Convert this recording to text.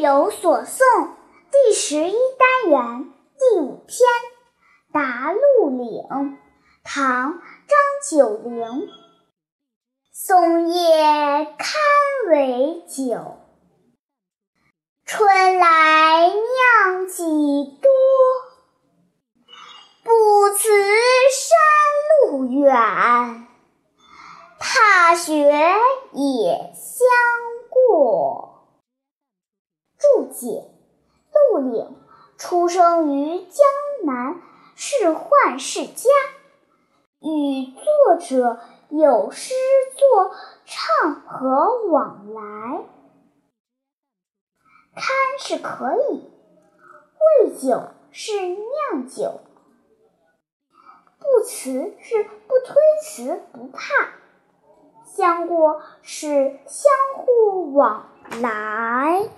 有所诵第十一单元第五篇《答鹿岭》，唐·张九龄。松叶堪为酒，春来酿几多。不辞山路远，踏雪也相解：陆岭出生于江南，是宦世家，与作者有诗作唱和往来。堪是可以，味酒是酿酒，不辞是不推辞不怕，相过是相互往来。